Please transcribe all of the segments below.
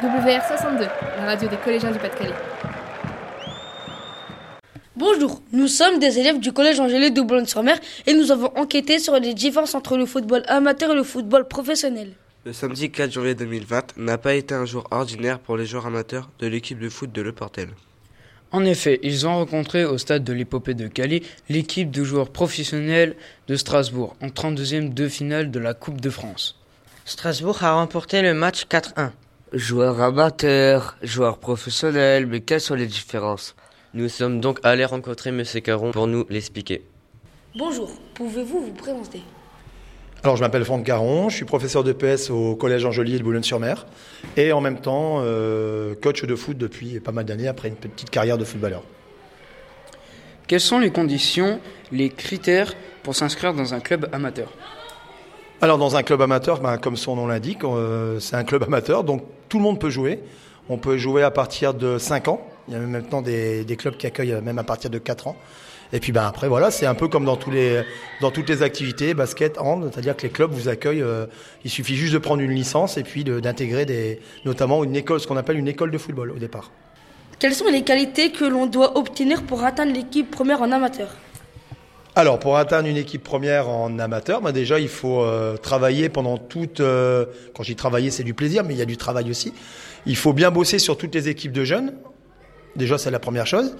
WR62, la radio des collégiens du Pas-de-Calais. Bonjour, nous sommes des élèves du collège Angélé de Boulogne-sur-Mer et nous avons enquêté sur les différences entre le football amateur et le football professionnel. Le samedi 4 janvier 2020 n'a pas été un jour ordinaire pour les joueurs amateurs de l'équipe de foot de Le Portel. En effet, ils ont rencontré au stade de l'épopée de Cali l'équipe de joueurs professionnels de Strasbourg en 32e de finale de la Coupe de France. Strasbourg a remporté le match 4-1. Joueurs amateurs, joueurs professionnels, mais quelles sont les différences? Nous sommes donc allés rencontrer M. Caron pour nous l'expliquer. Bonjour, pouvez-vous vous présenter? Alors, je m'appelle Franck Caron, je suis professeur de PS au Collège Angelier de Boulogne-sur-Mer et en même temps euh, coach de foot depuis pas mal d'années après une petite carrière de footballeur. Quelles sont les conditions, les critères pour s'inscrire dans un club amateur? Alors, dans un club amateur, ben, comme son nom l'indique, euh, c'est un club amateur, donc tout le monde peut jouer. On peut jouer à partir de 5 ans. Il y a même maintenant des, clubs qui accueillent même à partir de 4 ans. Et puis ben après voilà, c'est un peu comme dans tous les dans toutes les activités, basket, hand, c'est-à-dire que les clubs vous accueillent. Euh, il suffit juste de prendre une licence et puis d'intégrer des notamment une école, ce qu'on appelle une école de football au départ. Quelles sont les qualités que l'on doit obtenir pour atteindre l'équipe première en amateur? Alors, pour atteindre une équipe première en amateur, ben déjà, il faut euh, travailler pendant toute. Euh, quand j'y travailler, c'est du plaisir, mais il y a du travail aussi. Il faut bien bosser sur toutes les équipes de jeunes. Déjà, c'est la première chose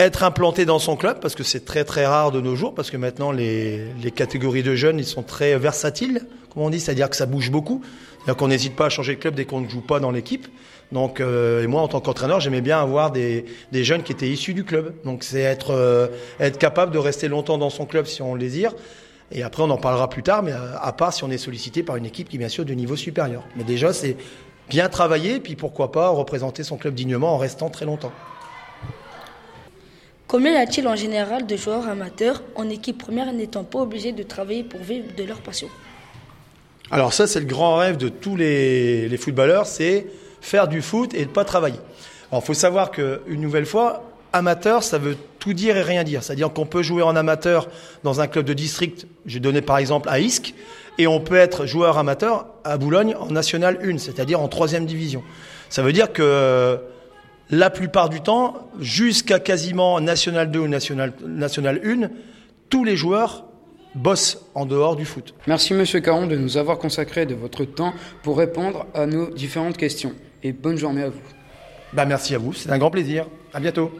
être implanté dans son club, parce que c'est très très rare de nos jours, parce que maintenant les, les catégories de jeunes, ils sont très versatiles, comme on dit, c'est-à-dire que ça bouge beaucoup. C'est-à-dire qu'on n'hésite pas à changer de club dès qu'on ne joue pas dans l'équipe. Donc, euh, et moi, en tant qu'entraîneur, j'aimais bien avoir des, des, jeunes qui étaient issus du club. Donc, c'est être, euh, être capable de rester longtemps dans son club si on le désire. Et après, on en parlera plus tard, mais euh, à part si on est sollicité par une équipe qui bien sûr de niveau supérieur. Mais déjà, c'est bien travailler, puis pourquoi pas représenter son club dignement en restant très longtemps. Combien y a-t-il en général de joueurs amateurs en équipe première n'étant pas obligés de travailler pour vivre de leur passion? Alors ça, c'est le grand rêve de tous les, footballeurs, c'est faire du foot et ne pas travailler. Alors il faut savoir qu'une nouvelle fois, amateur, ça veut tout dire et rien dire. C'est-à-dire qu'on peut jouer en amateur dans un club de district, j'ai donné par exemple à Isque, et on peut être joueur amateur à Boulogne en National 1, c'est-à-dire en troisième division. Ça veut dire que la plupart du temps, jusqu'à quasiment National 2 ou National, National 1, tous les joueurs bossent en dehors du foot. Merci Monsieur Caron de nous avoir consacré de votre temps pour répondre à nos différentes questions. Et bonne journée à vous. Bah merci à vous, c'est un grand plaisir. À bientôt.